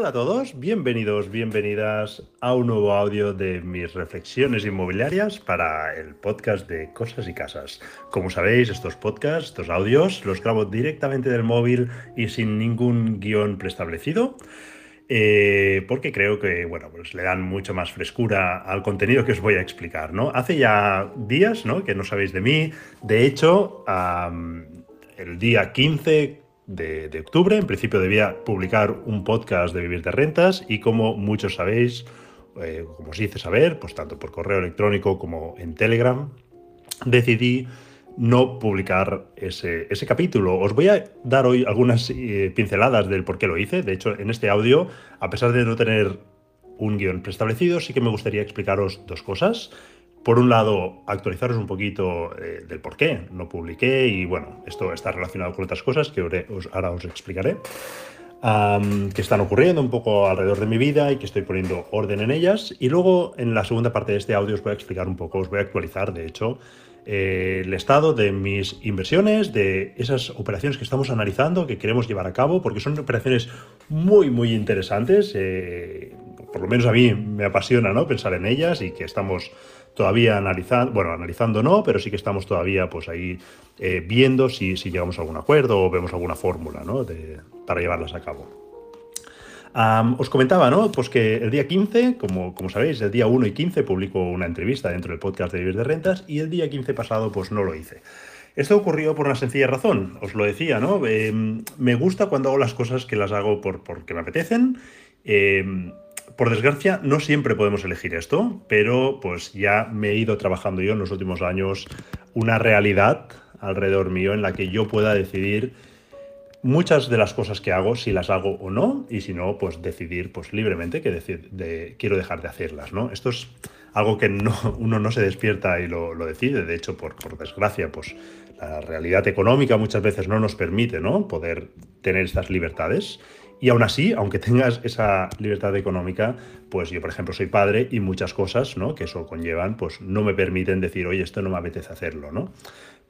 Hola a todos, bienvenidos, bienvenidas a un nuevo audio de mis reflexiones inmobiliarias para el podcast de Cosas y Casas. Como sabéis, estos podcasts, estos audios, los grabo directamente del móvil y sin ningún guion preestablecido. Eh, porque creo que bueno, pues le dan mucho más frescura al contenido que os voy a explicar. ¿no? Hace ya días ¿no? que no sabéis de mí. De hecho, el día 15 de, octubre, en principio debía publicar un podcast de Vivir de Rentas y como muchos sabéis, eh, como os hice saber, pues tanto por correo electrónico como en Telegram, decidí no publicar ese, capítulo. Os voy a dar hoy algunas eh, pinceladas del por qué lo hice. De hecho, en este audio, a pesar de no tener un guion preestablecido, sí que me gustaría explicaros dos cosas. Por un lado, actualizaros un poquito eh, del por qué no publiqué y bueno, esto está relacionado con otras cosas que ahora os explicaré. que están ocurriendo un poco alrededor de mi vida y que estoy poniendo orden en ellas. Y luego en la segunda parte de este audio os voy a explicar un poco, os voy a actualizar, de hecho, eh, el estado de mis inversiones, de esas operaciones que estamos analizando, que queremos llevar a cabo, porque son operaciones muy, muy interesantes. Eh, por lo menos a mí me apasiona ¿no? pensar en ellas y que estamos todavía analizando, bueno, analizando no, pero sí que estamos todavía pues ahí eh, viendo si, si, llegamos a algún acuerdo o vemos alguna fórmula ¿no? para llevarlas a cabo os comentaba, ¿no? Pues que el día 15, como, como sabéis, el día 1 y 15 publico una entrevista dentro del podcast de Vivir de Rentas y el día 15 pasado pues no lo hice. Esto ocurrió por una sencilla razón, os lo decía, ¿no? Em, me gusta cuando hago las cosas que las hago por, porque me apetecen. Em, por desgracia, no siempre podemos elegir esto, pero pues ya me he ido trabajando yo en los últimos años una realidad alrededor mío en la que yo pueda decidir muchas de las cosas que hago, si las hago o no, y si no, pues decidir pues, libremente que de, quiero dejar de hacerlas. ¿no? Esto es algo que no, uno no se despierta y lo, decide. De hecho, por, por, desgracia, pues la realidad económica muchas veces no nos permite ¿no? poder tener estas libertades. Y aún así, aunque tengas esa libertad económica, pues yo, por ejemplo, soy padre y muchas cosas ¿no? que eso conllevan, pues no me permiten decir, oye, esto no me apetece hacerlo, ¿no?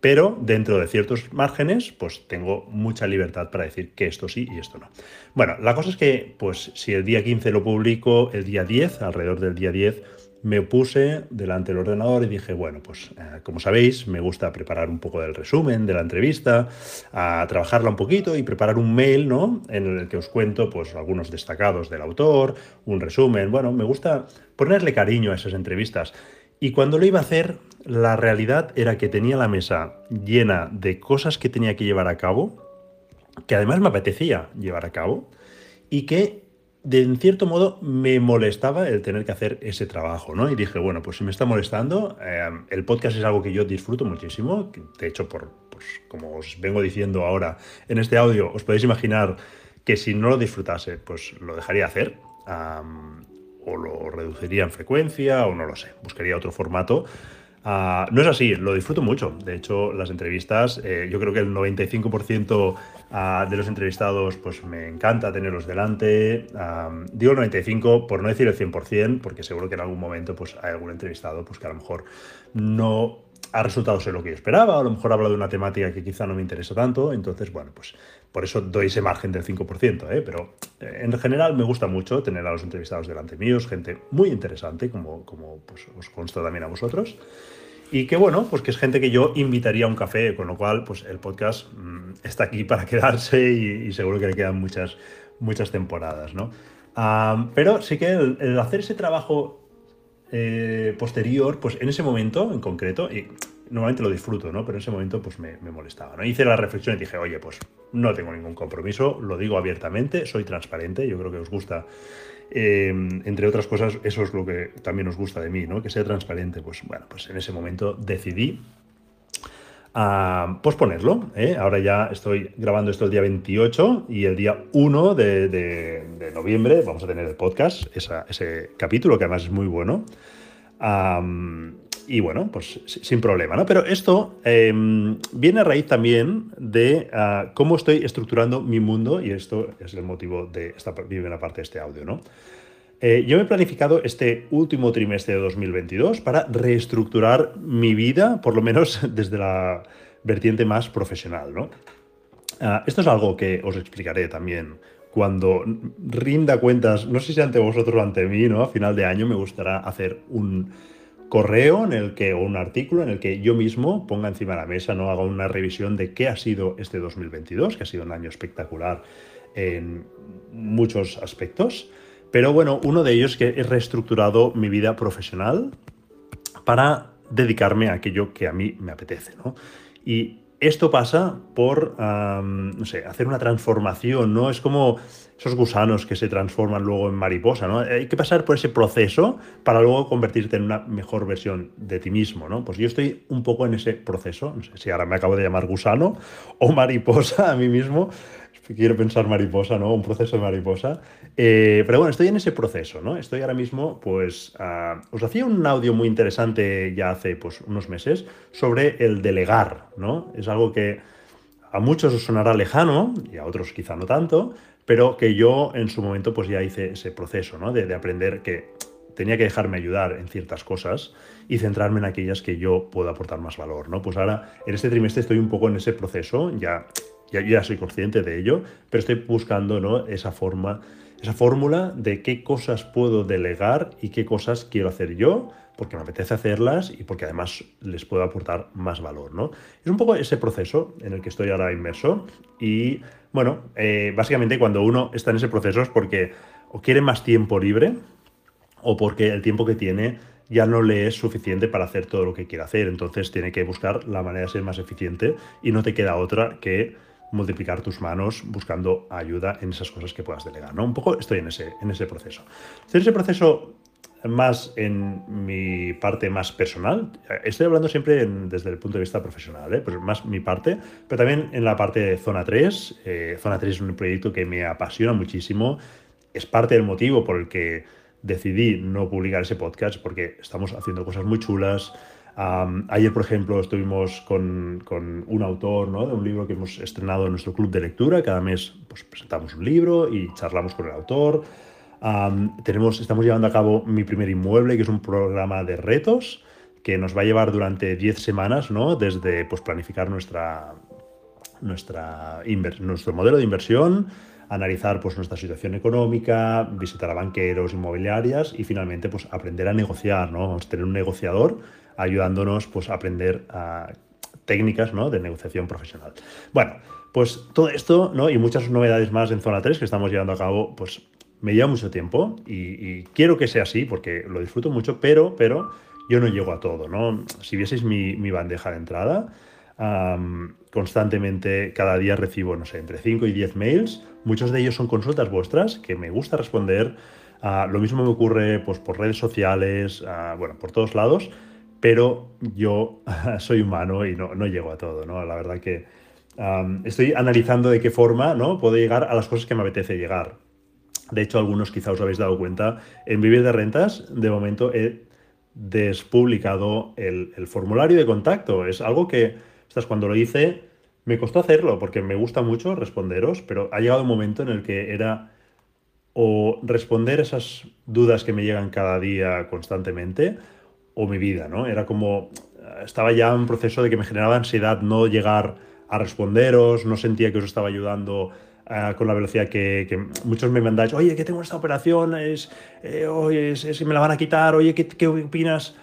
pero dentro de ciertos márgenes, pues tengo mucha libertad para decir que esto sí y esto no. Bueno, la cosa es que, pues si el día 15 lo publico, el día 10, alrededor del día 10, me puse delante del ordenador y dije, bueno, pues eh, como sabéis, me gusta preparar un poco del resumen de la entrevista, a trabajarla un poquito y preparar un mail, ¿no? En el que os cuento, pues, algunos destacados del autor, un resumen. Bueno, me gusta ponerle cariño a esas entrevistas. Y cuando lo iba a hacer, la realidad era que tenía la mesa llena de cosas que tenía que llevar a cabo, que además me apetecía llevar a cabo, y que de en cierto modo me molestaba el tener que hacer ese trabajo, ¿no? Y dije, bueno, pues si me está molestando, eh, el podcast es algo que yo disfruto muchísimo, de hecho, por, pues, como os vengo diciendo ahora en este audio, os podéis imaginar que si no lo disfrutase, pues lo dejaría hacer o lo reduciría en frecuencia, o no lo sé, buscaría otro formato. Ah, no es así, lo disfruto mucho. De hecho, las entrevistas, eh, yo creo que el 95% ah, de los entrevistados, pues me encanta tenerlos delante. digo el 95% por no decir el 100%, porque seguro que en algún momento pues, hay algún entrevistado pues, que a lo mejor no ha resultado ser lo que yo esperaba, a lo mejor habla de una temática que quizá no me interesa tanto, entonces, bueno, pues por eso doy ese margen del 5%, ¿eh? pero eh, en general me gusta mucho tener a los entrevistados delante míos, gente muy interesante, como, como pues, os consta también a vosotros, y que bueno, pues que es gente que yo invitaría a un café, con lo cual, pues el podcast mm, está aquí para quedarse y, seguro que le quedan muchas, muchas temporadas, ¿no? Pero sí que el hacer ese trabajo eh, posterior, pues en ese momento en concreto, y normalmente lo disfruto, ¿no? Pero en ese momento pues me, molestaba, ¿no? Hice la reflexión y dije, oye, pues no tengo ningún compromiso, lo digo abiertamente, soy transparente, yo creo que os gusta, eh, entre otras cosas, eso es lo que también os gusta de mí, ¿no? Que sea transparente, pues bueno, pues en ese momento decidí a posponerlo. ¿eh? Ahora ya estoy grabando esto el día 28 y el día 1 de, noviembre vamos a tener el podcast, ese capítulo que además es muy bueno. Y bueno, pues sin problema, ¿no? Pero esto em, viene a raíz también de ah, cómo estoy estructurando mi mundo y esto es el motivo de esta primera parte de este audio, ¿no? Eh, yo me he planificado este último trimestre de 2022 para reestructurar mi vida, por lo menos desde la vertiente más profesional. ¿no? Ah, esto es algo que os explicaré también cuando rinda cuentas, no sé si ante vosotros o ante mí, ¿no? A final de año me gustará hacer un correo en el que, o un artículo en el que yo mismo ponga encima de la mesa, ¿no? Haga una revisión de qué ha sido este 2022, que ha sido un año espectacular en muchos aspectos. Pero bueno, uno de ellos es que he reestructurado mi vida profesional para dedicarme a aquello que a mí me apetece, ¿no? Y esto pasa por, no sé, hacer una transformación, ¿no? Es como esos gusanos que se transforman luego en mariposa, ¿no? Hay que pasar por ese proceso para luego convertirte en una mejor versión de ti mismo, ¿no? Pues yo estoy un poco en ese proceso, no sé si ahora me acabo de llamar gusano o mariposa a mí mismo, quiero pensar mariposa, ¿no? Un proceso de mariposa. Eh, pero bueno, estoy en ese proceso, ¿no? Estoy ahora mismo, pues, os hacía un audio muy interesante ya hace pues, unos meses sobre el delegar, ¿no? Es algo que a muchos os sonará lejano y a otros quizá no tanto, pero que yo en su momento pues ya hice ese proceso, ¿no? De, de aprender que tenía que dejarme ayudar en ciertas cosas y centrarme en aquellas que yo puedo aportar más valor, ¿no? Pues ahora, en este trimestre estoy un poco en ese proceso, ya ya, soy consciente de ello, pero estoy buscando ¿no? esa forma, esa fórmula de qué cosas puedo delegar y qué cosas quiero hacer yo, porque me apetece hacerlas y porque además les puedo aportar más valor. ¿no? Es un poco ese proceso en el que estoy ahora inmerso y bueno, eh, básicamente cuando uno está en ese proceso es porque o quiere más tiempo libre o porque el tiempo que tiene ya no le es suficiente para hacer todo lo que quiere hacer. Entonces tiene que buscar la manera de ser más eficiente y no te queda otra que multiplicar tus manos buscando ayuda en esas cosas que puedas delegar. ¿no? Un poco estoy en ese, en ese proceso. Estoy ese proceso más en mi parte más personal. Estoy hablando siempre desde el punto de vista profesional, ¿eh? pues más mi parte, pero también en la parte de Zona 3. Eh, Zona 3 es un proyecto que me apasiona muchísimo. Es parte del motivo por el que decidí no publicar ese podcast, porque estamos haciendo cosas muy chulas, ayer, por ejemplo, estuvimos con, un autor ¿no? de un libro que hemos estrenado en nuestro club de lectura. Cada mes pues, presentamos un libro y charlamos con el autor. tenemos, estamos llevando a cabo mi primer inmueble, que es un programa de retos que nos va a llevar durante 10 semanas, ¿no? desde pues, planificar nuestra, nuestra nuestro modelo de inversión, analizar pues, nuestra situación económica, visitar a banqueros, inmobiliarias y finalmente pues, aprender a negociar. ¿no? Vamos a tener un negociador ayudándonos pues, a aprender a técnicas ¿no? de negociación profesional. Bueno, pues todo esto ¿no? y muchas novedades más en Zona 3 que estamos llevando a cabo, pues me lleva mucho tiempo y, quiero que sea así porque lo disfruto mucho, pero, pero yo no llego a todo. ¿no? Si vieseis mi, bandeja de entrada, constantemente cada día recibo, no sé, entre 5 y 10 mails. Muchos de ellos son consultas vuestras que me gusta responder. Ah, lo mismo me ocurre pues, por redes sociales, ah, bueno, por todos lados pero yo soy humano y no, no, llego a todo, ¿no? La verdad que estoy analizando de qué forma, ¿no? Puedo llegar a las cosas que me apetece llegar. De hecho, algunos quizá os habéis dado cuenta, en Vivir de Rentas, de momento he despublicado el, el formulario de contacto. Es algo que, estás cuando lo hice, me costó hacerlo porque me gusta mucho responderos, pero ha llegado un momento en el que era o responder esas dudas que me llegan cada día constantemente, o mi vida, ¿no? Era como, estaba ya en un proceso de que me generaba ansiedad no llegar a responderos, no sentía que os estaba ayudando eh, con la velocidad que, muchos me mandáis, oye, que tengo esta operación, es, eh, oye, es, me la van a quitar, oye, ¿qué, qué opinas?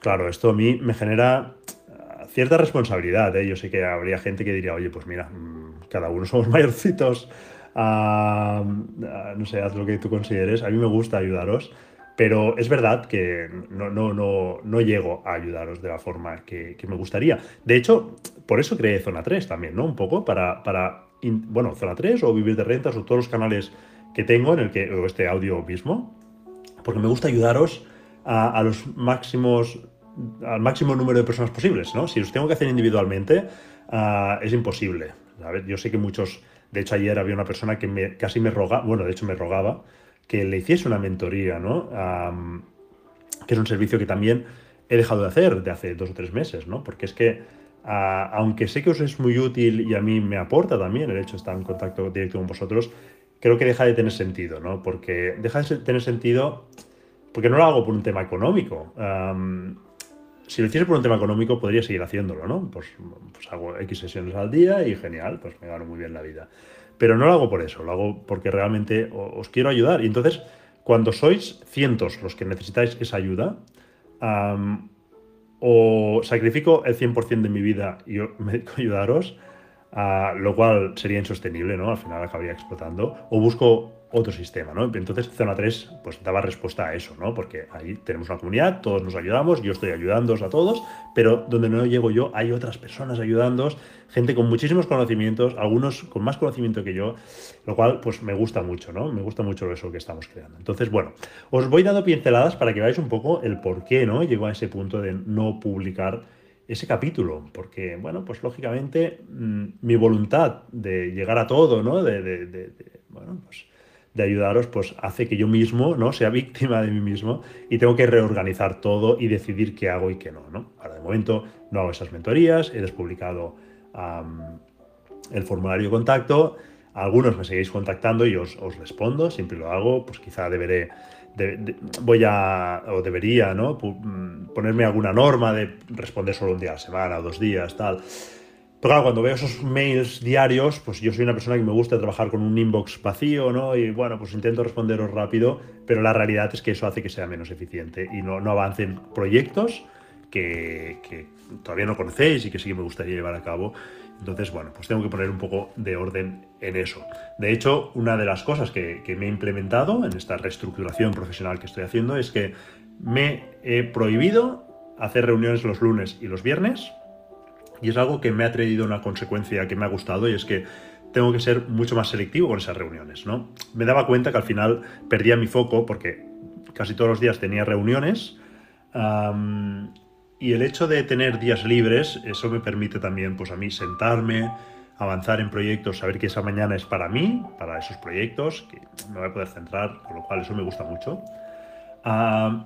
claro, esto a mí me genera eh, cierta responsabilidad, ¿eh? Yo sé que habría gente que diría, oye, pues mira, mm, cada uno somos mayorcitos, ah, ah, no sé, haz lo que tú consideres, a mí me gusta ayudaros, pero es verdad que no, no, no, no llego a ayudaros de la forma que, me gustaría. De hecho, por eso creé Zona 3 también, ¿no? Un poco para, para bueno, Zona 3 o Vivir de Rentas o todos los canales que tengo en el que, o este audio mismo, porque me gusta ayudaros a, los máximos, al máximo número de personas posibles, ¿no? Si los tengo que hacer individualmente, ah, es imposible. Yo sé que muchos, de hecho ayer había una persona que me, casi me rogaba, bueno, de hecho me rogaba, que le hiciese una mentoría, ¿no? que es un servicio que también he dejado de hacer de hace dos o tres meses, ¿no? Porque es que, aunque sé que os es muy útil y a mí me aporta también el hecho de estar en contacto directo con vosotros, creo que deja de tener sentido, ¿no? Porque deja de tener sentido porque no lo hago por un tema económico. si lo hiciese por un tema económico, podría seguir haciéndolo, ¿no? Pues, pues hago X sesiones al día y genial, pues me gano muy bien la vida. Pero no lo hago por eso, lo hago porque realmente os quiero ayudar. Y entonces, cuando sois cientos los que necesitáis esa ayuda, o sacrifico el 100% de mi vida y me ayudaros, lo cual sería insostenible, ¿no? Al final acabaría explotando, o busco otro sistema, ¿no? Entonces, Zona 3 pues daba respuesta a eso, ¿no? Porque ahí tenemos una comunidad, todos nos ayudamos, yo estoy ayudándoos a todos, pero donde no llego yo hay otras personas ayudándoos, gente con muchísimos conocimientos, algunos con más conocimiento que yo, lo cual pues me gusta mucho, ¿no? Me gusta mucho eso que estamos creando. Entonces, bueno, os voy dando pinceladas para que veáis un poco el por qué, ¿no? Llego a ese punto de no publicar ese capítulo, porque, bueno, pues lógicamente mm, mi voluntad de llegar a todo, ¿no? de, de bueno, pues de ayudaros, pues hace que yo mismo no sea víctima de mí mismo y tengo que reorganizar todo y decidir qué hago y qué no. ¿no? Ahora, de momento, no hago esas mentorías, he despublicado el formulario de contacto, algunos me seguís contactando y os, respondo, siempre lo hago, pues quizá deberé, voy a, o debería, ¿no? Mm, ponerme alguna norma de responder solo un día a la semana, dos días, tal. Pero claro, cuando veo esos mails diarios, pues yo soy una persona que me gusta trabajar con un inbox vacío, ¿no? Y bueno, pues intento responderos rápido, pero la realidad es que eso hace que sea menos eficiente y no, avancen proyectos que, todavía no conocéis y que sí que me gustaría llevar a cabo. Entonces, bueno, pues tengo que poner un poco de orden en eso. De hecho, una de las cosas que me he implementado en esta reestructuración profesional que estoy haciendo es que me he prohibido hacer reuniones los lunes y los viernes y es algo que me ha traído una consecuencia que me ha gustado y es que tengo que ser mucho más selectivo con esas reuniones, ¿no? Me daba cuenta que al final perdía mi foco porque casi todos los días tenía reuniones y el hecho de tener días libres, eso me permite también pues a mí sentarme, avanzar en proyectos, saber que esa mañana es para mí, para esos proyectos, que me voy a poder centrar, con lo cual eso me gusta mucho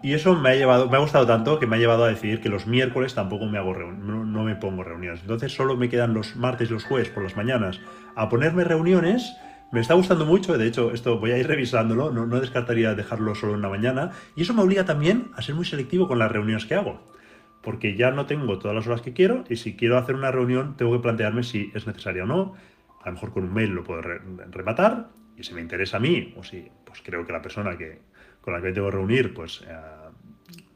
y eso me ha llevado, me ha gustado tanto que me ha llevado a decidir que los miércoles tampoco me hago no, no, me pongo reuniones. Entonces solo me quedan los martes y los jueves por las mañanas a ponerme reuniones. Me está gustando mucho, de hecho, esto voy a ir revisándolo, no, descartaría dejarlo solo en la mañana. Y eso me obliga también a ser muy selectivo con las reuniones que hago. Porque ya no tengo todas las horas que quiero y si quiero hacer una reunión tengo que plantearme si es necesaria o no. A lo mejor con un mail lo puedo rematar y si me interesa a mí o si pues creo que la persona que, con la que tengo que reunir, pues eh,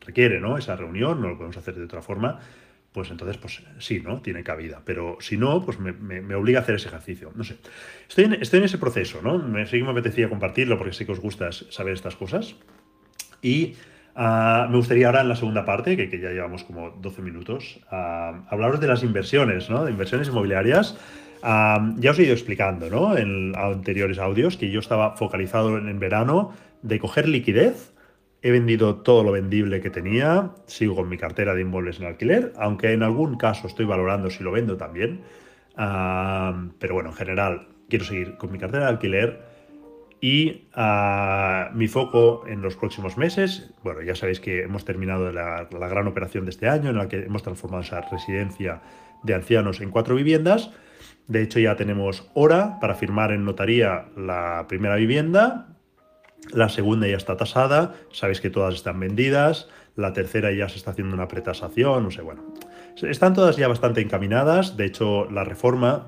requiere ¿no? esa reunión, no lo podemos hacer de otra forma, pues entonces, pues sí, ¿no? Tiene cabida. Pero si no, pues me, obliga a hacer ese ejercicio. No sé. Estoy en, estoy en ese proceso, ¿no? Me, sí que me apetecía compartirlo porque sé que os gusta saber estas cosas. Y ah, me gustaría ahora en la segunda parte, que, ya llevamos como 12 minutos, uh, hablaros de las inversiones, ¿no? De inversiones inmobiliarias. Ah, ya os he ido explicando, ¿no? En anteriores audios que yo estaba focalizado en, en verano de coger liquidez. He vendido todo lo vendible que tenía, sigo con mi cartera de inmuebles en alquiler, aunque en algún caso estoy valorando si lo vendo también. pero bueno, en general quiero seguir con mi cartera de alquiler y ah, mi foco en los próximos meses, bueno, ya sabéis que hemos terminado la, la, gran operación de este año en la que hemos transformado esa residencia de ancianos en cuatro viviendas. De hecho, ya tenemos hora para firmar en notaría la primera vivienda. La segunda ya está tasada, sabéis que todas están vendidas, la tercera ya se está haciendo una pretasación, no sé, bueno. Están todas ya bastante encaminadas, de hecho la reforma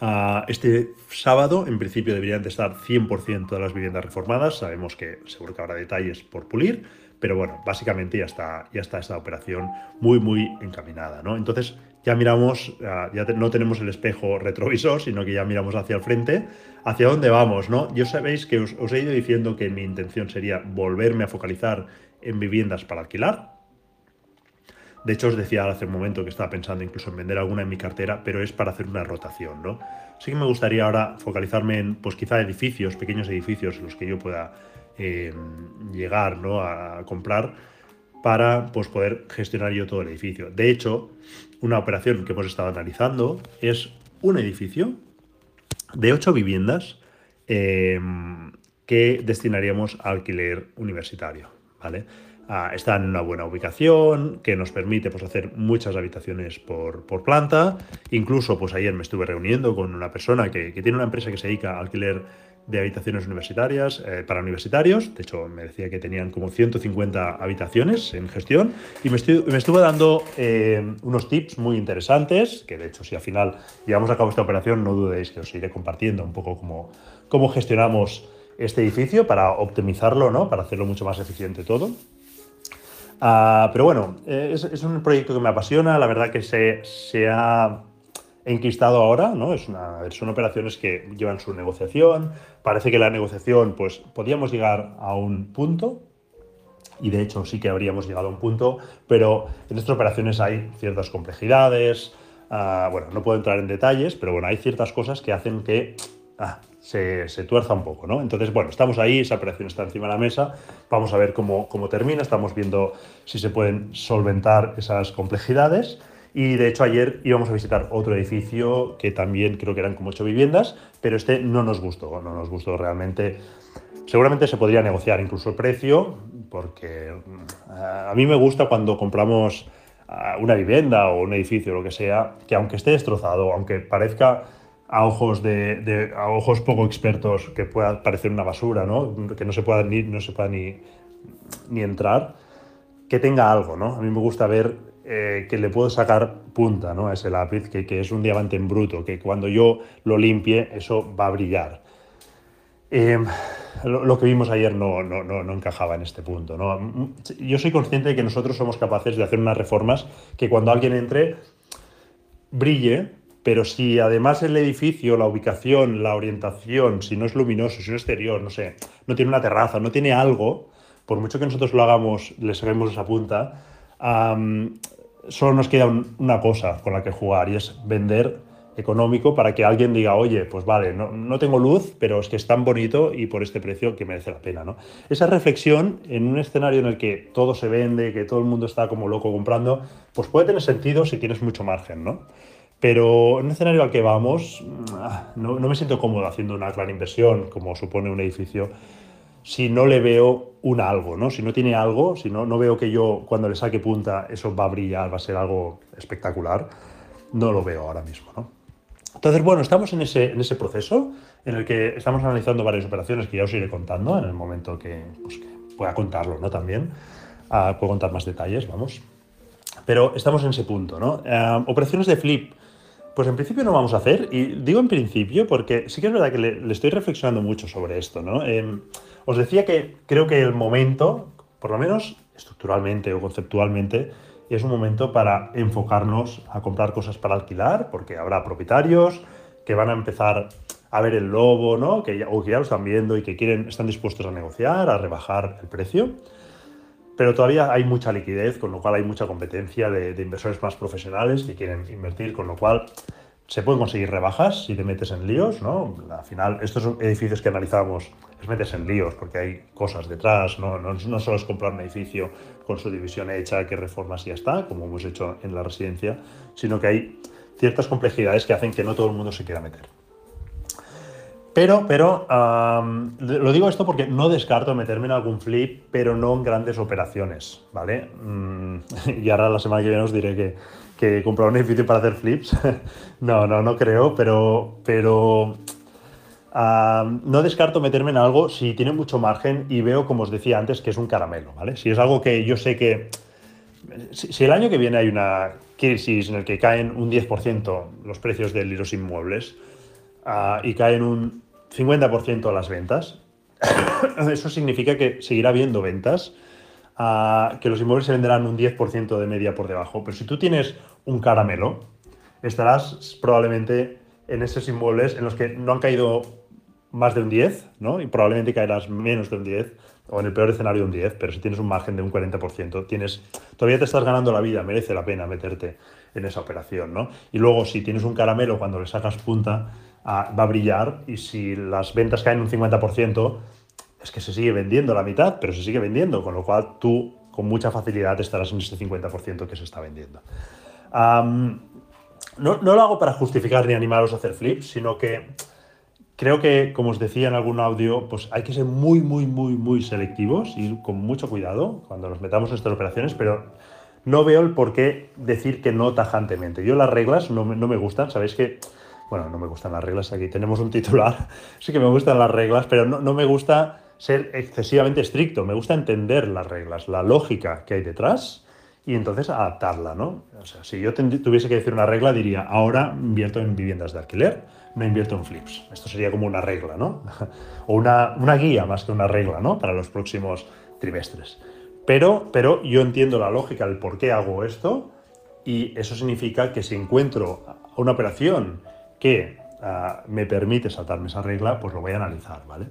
ah, este sábado en principio deberían de estar 100% de las viviendas reformadas, sabemos que seguro que habrá detalles por pulir, pero bueno, básicamente ya está, ya está esta operación muy, muy encaminada, ¿no? Entonces ya miramos, ya no tenemos el espejo retrovisor, sino que ya miramos hacia el frente, hacia dónde vamos, ¿no? Yo sabéis que os, he ido diciendo que mi intención sería volverme a focalizar en viviendas para alquilar. De hecho, os decía hace un momento que estaba pensando incluso en vender alguna en mi cartera, pero es para hacer una rotación, ¿no? Sí que me gustaría ahora focalizarme en, pues quizá edificios, pequeños edificios en los que yo pueda eh, llegar, ¿no? A comprar para pues, poder gestionar yo todo el edificio. De hecho, una operación que hemos estado analizando es un edificio de ocho viviendas em, que destinaríamos a alquiler universitario. ¿vale? Ah, está en una buena ubicación, que nos permite pues, hacer muchas habitaciones por, planta. Incluso, pues ayer me estuve reuniendo con una persona que, que, tiene una empresa que se dedica a alquiler de habitaciones universitarias eh, para universitarios. De hecho, me decía que tenían como 150 habitaciones en gestión y me, estuve dando eh, unos tips muy interesantes, que de hecho si al final llevamos a cabo esta operación, no dudéis que os iré compartiendo un poco cómo, cómo gestionamos este edificio para optimizarlo, ¿no? para hacerlo mucho más eficiente todo. Ah, pero bueno, es, es, un proyecto que me apasiona, la verdad que se, se ha enquistado ahora, ¿no? Es una, son operaciones que llevan su negociación, parece que la negociación, pues podíamos llegar a un punto, y de hecho sí que habríamos llegado a un punto, pero en estas operaciones hay ciertas complejidades, ah, bueno, no puedo entrar en detalles, pero bueno, hay ciertas cosas que hacen que ah, se, tuerza un poco, ¿no? Entonces, bueno, estamos ahí, esa operación está encima de la mesa, vamos a ver cómo, cómo termina, estamos viendo si se pueden solventar esas complejidades. Y de hecho ayer íbamos a visitar otro edificio que también creo que eran como ocho viviendas, pero este no nos gustó, no nos gustó realmente. Seguramente se podría negociar incluso el precio, porque mm, a mí me gusta cuando compramos ah, una vivienda o un edificio, lo que sea, que aunque esté destrozado, aunque parezca a ojos, de, a ojos poco expertos que pueda parecer una basura, ¿no? que no se pueda, ni, no se pueda ni, ni entrar, que tenga algo. ¿no? A mí me gusta ver eh, que le puedo sacar punta ¿no? a ese lápiz, que, que, es un diamante en bruto, que cuando yo lo limpie eso va a brillar. Em, lo, que vimos ayer no, no, no, encajaba en este punto. ¿no? Yo soy consciente de que nosotros somos capaces de hacer unas reformas que cuando alguien entre brille, pero si además el edificio, la ubicación, la orientación, si no es luminoso, si no es exterior, no sé, no tiene una terraza, no tiene algo, por mucho que nosotros lo hagamos, le saquemos esa punta, solo nos queda una cosa con la que jugar y es vender económico para que alguien diga, oye, pues vale, no, no, tengo luz, pero es que es tan bonito y por este precio que merece la pena. ¿no? Esa reflexión en un escenario en el que todo se vende, que todo el mundo está como loco comprando, pues puede tener sentido si tienes mucho margen, ¿no? Pero en un escenario al que vamos, ah, no, me siento cómodo haciendo una gran inversión como supone un edificio si no le veo un algo, ¿no? Si no tiene algo, si no, no veo que yo cuando le saque punta eso va a brillar, va a ser algo espectacular, no lo veo ahora mismo, ¿no? Entonces, bueno, estamos en ese, en ese proceso en el que estamos analizando varias operaciones que ya os iré contando en el momento que, pues, pueda contarlo, ¿no? También uh, puedo contar más detalles, vamos. Pero estamos en ese punto, ¿no? Uh, operaciones de flip, pues en principio no vamos a hacer, y digo en principio porque sí que es verdad que le, estoy reflexionando mucho sobre esto, ¿no? Eh, os decía que creo que el momento, por lo menos estructuralmente o conceptualmente, es un momento para enfocarnos a comprar cosas para alquilar, porque habrá propietarios que van a empezar a ver el lobo, ¿no? que ya, o que ya lo están viendo y que quieren, están dispuestos a negociar, a rebajar el precio. Pero todavía hay mucha liquidez, con lo cual hay mucha competencia de, inversores más profesionales que quieren invertir, con lo cual se pueden conseguir rebajas si te metes en líos, ¿no? Al final, estos edificios que analizábamos, les metes en líos porque hay cosas detrás, ¿no? No, no solo es comprar un edificio con su división hecha, que reformas y ya está, como hemos hecho en la residencia, sino que hay ciertas complejidades que hacen que no todo el mundo se quiera meter. Pero, pero, lo digo esto porque no descarto meterme en algún flip, pero no en grandes operaciones, ¿vale? Mm, y ahora la semana que viene os diré que, que comprar un edificio para hacer flips. no, no, no creo, pero, pero no descarto meterme en algo si tiene mucho margen y veo, como os decía antes, que es un caramelo, ¿vale? Si es algo que yo sé que... Si, el año que viene hay una crisis en el que caen un 10% los precios de los inmuebles uh, y caen un 50% las ventas, eso significa que seguirá habiendo ventas que los inmuebles se venderán un 10% de media por debajo. Pero si tú tienes un caramelo, estarás probablemente en esos inmuebles en los que no han caído más de un 10, ¿no? Y probablemente caerás menos de un 10, o en el peor escenario un 10, pero si tienes un margen de un 40%, tienes, todavía te estás ganando la vida, merece la pena meterte en esa operación, ¿no? Y luego, si tienes un caramelo, cuando le sacas punta, va a brillar, y si las ventas caen un 50%, es que se sigue vendiendo la mitad, pero se sigue vendiendo, con lo cual tú con mucha facilidad estarás en ese 50% que se está vendiendo. no, lo hago para justificar ni animaros a hacer flips, sino que creo que, como os decía en algún audio, pues hay que ser muy, muy, muy, muy selectivos y con mucho cuidado cuando nos metamos en estas operaciones, pero no veo el por qué decir que no tajantemente. Yo las reglas no, no me gustan, sabéis que bueno, no me gustan las reglas, aquí tenemos un titular, sí que me gustan las reglas, pero no, no me gusta ser excesivamente estricto, me gusta entender las reglas, la lógica que hay detrás y entonces adaptarla, ¿no? O sea, si yo tuviese que decir una regla, diría, ahora invierto en viviendas de alquiler, no invierto en flips. Esto sería como una regla, ¿no? o una, una guía más que una regla, ¿no? Para los próximos trimestres. Pero, pero yo entiendo la lógica, el por qué hago esto, y eso significa que si encuentro una operación que uh, me permite saltarme esa regla, pues lo voy a analizar, ¿vale?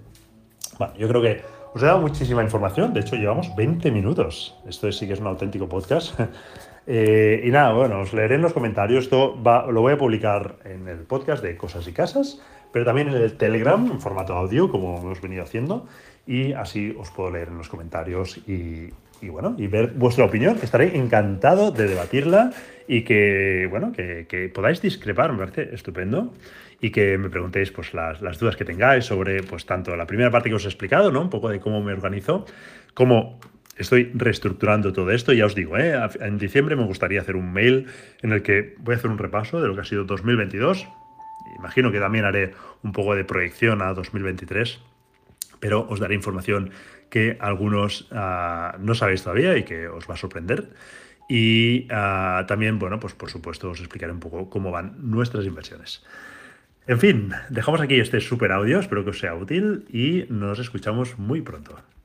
Bueno, yo creo que os he dado muchísima información, de hecho llevamos 20 minutos, esto sí que es un auténtico podcast. eh, y nada, bueno, os leeré en los comentarios, esto lo voy a publicar en el podcast de Cosas y Casas, pero también en el Telegram, en formato audio, como hemos venido haciendo, y así os puedo leer en los comentarios y, y bueno, y ver vuestra opinión. Estaré encantado de debatirla y que, bueno, que, que podáis discrepar, me parece estupendo. Y que me preguntéis pues, las, las, dudas que tengáis sobre pues, tanto la primera parte que os he explicado, ¿no? un poco de cómo me organizo, cómo estoy reestructurando todo esto. Ya os digo, ¿eh? en diciembre me gustaría hacer un mail en el que voy a hacer un repaso de lo que ha sido 2022. Imagino que también haré un poco de proyección a 2023, pero os daré información que algunos uh, no sabéis todavía y que os va a sorprender. Y uh, también, bueno, pues por supuesto os explicaré un poco cómo van nuestras inversiones. En fin, dejamos aquí este super audio, espero que os sea útil y nos escuchamos muy pronto.